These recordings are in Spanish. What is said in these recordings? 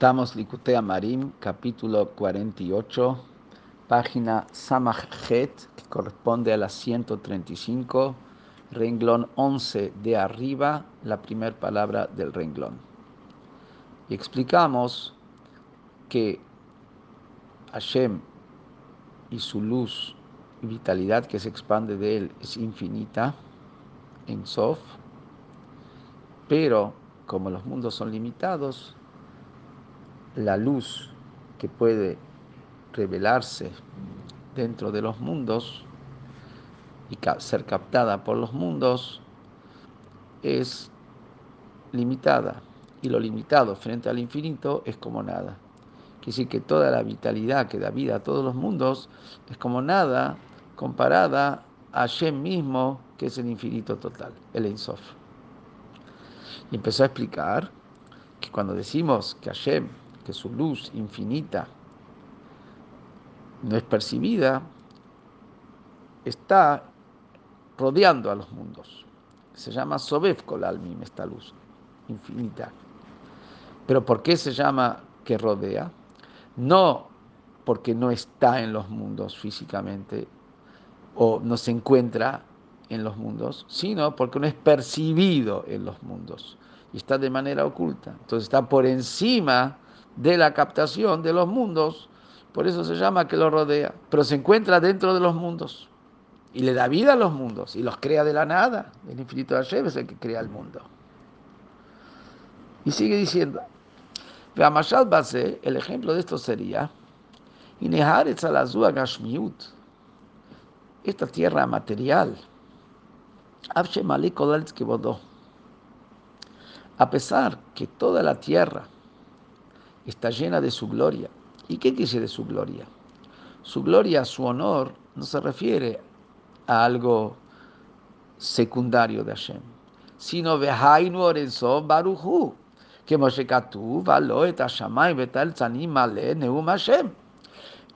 Estamos Licutea Marim, capítulo 48, página Samachet, que corresponde a la 135, renglón 11 de arriba, la primera palabra del renglón. Y explicamos que Hashem y su luz y vitalidad que se expande de él es infinita en Sof, pero como los mundos son limitados, la luz que puede revelarse dentro de los mundos y ser captada por los mundos es limitada. Y lo limitado frente al infinito es como nada. Quiere decir que toda la vitalidad que da vida a todos los mundos es como nada comparada a Hashem mismo, que es el infinito total, el Ensof. Y empezó a explicar que cuando decimos que Hashem su luz infinita no es percibida, está rodeando a los mundos. Se llama Sobev Kolalmim, esta luz infinita. Pero ¿por qué se llama que rodea? No porque no está en los mundos físicamente o no se encuentra en los mundos, sino porque no es percibido en los mundos y está de manera oculta. Entonces está por encima de la captación de los mundos, por eso se llama que lo rodea, pero se encuentra dentro de los mundos y le da vida a los mundos y los crea de la nada. El infinito de Hashem es el que crea el mundo. Y sigue diciendo, el ejemplo de esto sería, esta tierra material, a pesar que toda la tierra está llena de su gloria. ¿Y qué dice de su gloria? Su gloria, su honor, no se refiere a algo secundario de Hashem, sino Vehainu Orenso Baruchu, que Moshe Valo et Hashamay Betal Tzanim Neum Hashem.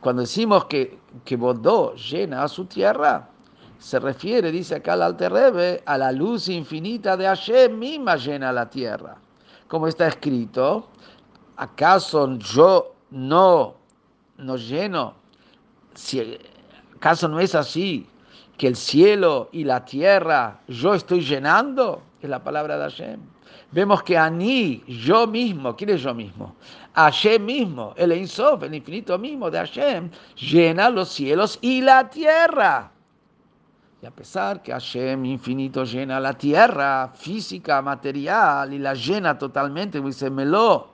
Cuando decimos que, que Bodó llena a su tierra, se refiere, dice acá el Alter a la luz infinita de Hashem misma llena la tierra. Como está escrito, ¿acaso yo no, no lleno? Si, ¿Acaso no es así que el cielo y la tierra yo estoy llenando? Es la palabra de Hashem. Vemos que Ani, yo mismo, ¿quién es yo mismo? Hashem mismo, el Einsof, el infinito mismo de Hashem, llena los cielos y la tierra. Y a pesar que Hashem infinito llena la tierra física, material, y la llena totalmente, dice Meló,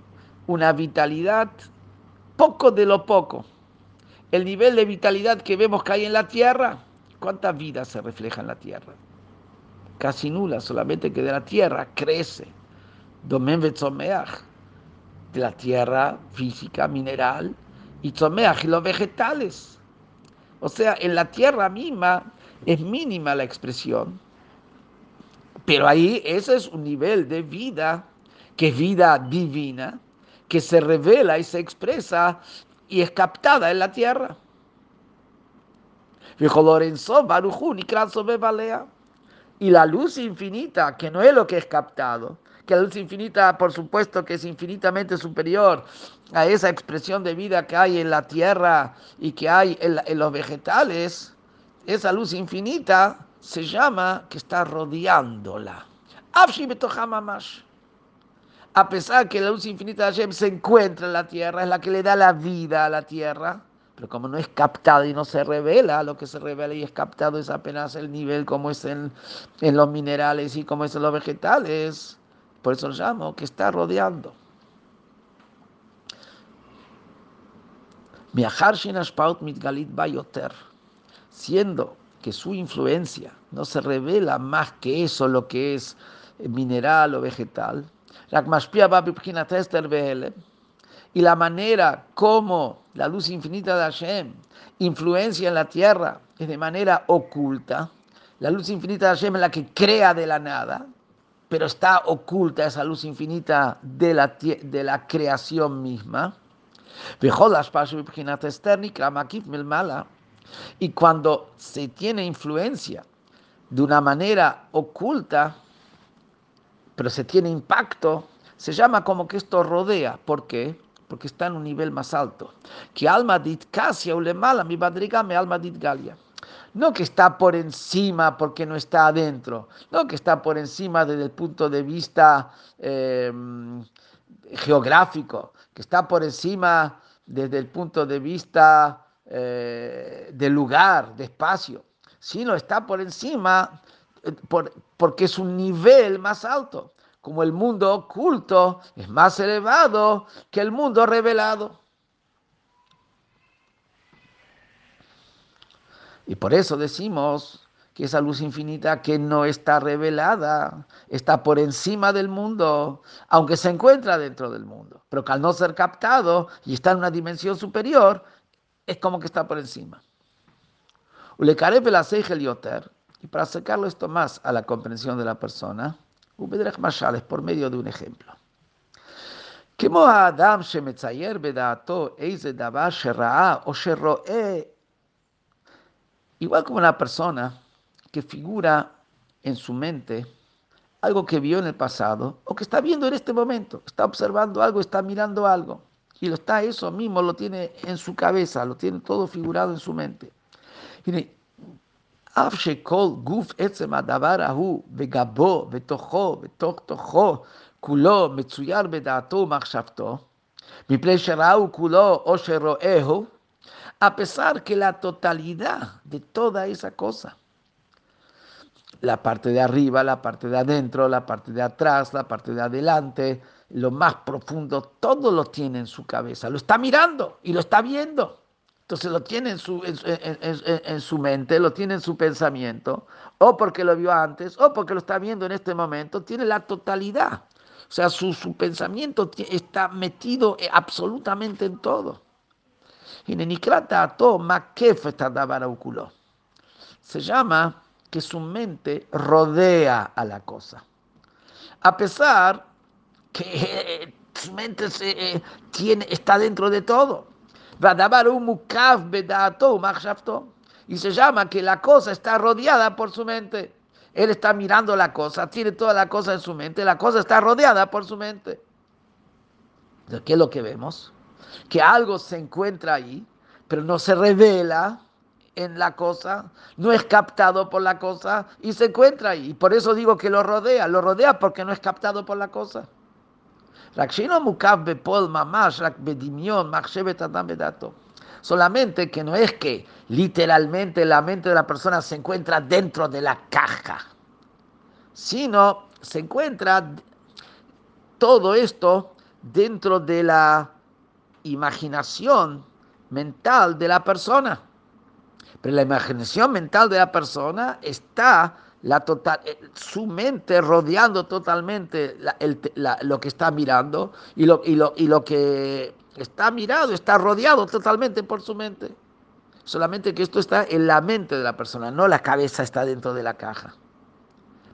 una vitalidad poco de lo poco. El nivel de vitalidad que vemos que hay en la tierra, ¿cuánta vida se refleja en la tierra? Casi nula, solamente que de la tierra crece. Domen de la tierra física, mineral, y tzomeach, y los vegetales. O sea, en la tierra misma es mínima la expresión, pero ahí ese es un nivel de vida, que es vida divina, que se revela y se expresa y es captada en la tierra. Y la luz infinita, que no es lo que es captado, que la luz infinita, por supuesto, que es infinitamente superior a esa expresión de vida que hay en la tierra y que hay en, los vegetales, esa luz infinita se llama que está rodeándola a pesar que la luz infinita de Hashem se encuentra en la tierra, es la que le da la vida a la tierra, pero como no es captada y no se revela, lo que se revela y es captado es apenas el nivel como es en, los minerales y como es en los vegetales. Por eso lo llamo que está rodeando. Siendo que su influencia no se revela más que eso, lo que es mineral o vegetal, y la manera como la luz infinita de Hashem influencia en la tierra es de manera oculta. La luz infinita de Hashem es la que crea de la nada, pero está oculta esa luz infinita de la, de la creación misma. Y cuando se tiene influencia de una manera oculta, pero se tiene impacto, se llama como que esto rodea. ¿Por qué? Porque está en un nivel más alto. Que alma dit casia mala mi badriga me alma dit galia. No que está por encima porque no está adentro, no que está por encima desde el punto de vista eh, geográfico, que está por encima desde el punto de vista eh, del lugar, de espacio, sino está por encima eh, porque es un nivel más alto, como el mundo oculto es más elevado que el mundo revelado. Y por eso decimos que esa luz infinita que no está revelada, está por encima del mundo, aunque se encuentra dentro del mundo, pero que al no ser captado y está en una dimensión superior, es como que está por encima. Y para acercarlo esto más a la comprensión de la persona, es por medio de un ejemplo. Igual como una persona que figura en su mente algo que vio en el pasado o que está viendo en este momento, está observando algo, está mirando algo y lo está eso mismo, lo tiene en su cabeza, lo tiene todo figurado en su mente אף שכל גוף עצם הדבר ההוא בגבו, בתוכו, בתוך תוכו, כולו מצויר בדעתו ומחשבתו, מפני שראו כולו או שרואהו, a pesar que la totalidad de toda esa cosa, la parte de arriba, la parte de adentro, la parte de atrás, la parte de adelante, lo más profundo, todo lo tiene en su cabeza, lo está mirando y lo está viendo. Entonces lo tiene en su, en, su mente, lo tiene en su pensamiento, o porque lo vio antes, o porque lo está viendo en este momento, tiene la totalidad. O sea, su, su pensamiento está metido absolutamente en todo. Se llama que su mente rodea a la cosa. A pesar que su mente se, tiene, está dentro de todo. Y se llama que la cosa está rodeada por su mente. Él está mirando la cosa, tiene toda la cosa en su mente, la cosa está rodeada por su mente. ¿Qué es lo que vemos? que algo se encuentra ahí, pero no se revela en la cosa, no es captado por la cosa y se encuentra ahí. Y por eso digo que lo rodea, lo rodea porque no es captado por la cosa. Solamente que no es que literalmente la mente de la persona se encuentra dentro de la caja, sino se encuentra todo esto dentro de la imaginación mental de la persona. Pero la imaginación mental de la persona está la total, eh, su mente rodeando totalmente lo que está mirando y lo, y, lo, y lo que está mirado está rodeado totalmente por su mente. Solamente que esto está en la mente de la persona, no la cabeza está dentro de la caja.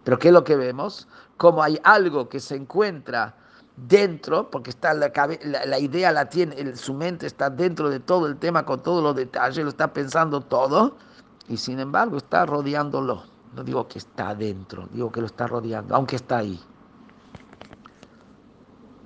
Pero ¿qué es lo que vemos? Como hay algo que se encuentra dentro, porque está la, la, idea la tiene, su mente está dentro de todo el tema con todos los detalles, lo está pensando todo, y sin embargo está rodeándolo. No digo que está dentro, digo que lo está rodeando, aunque está ahí.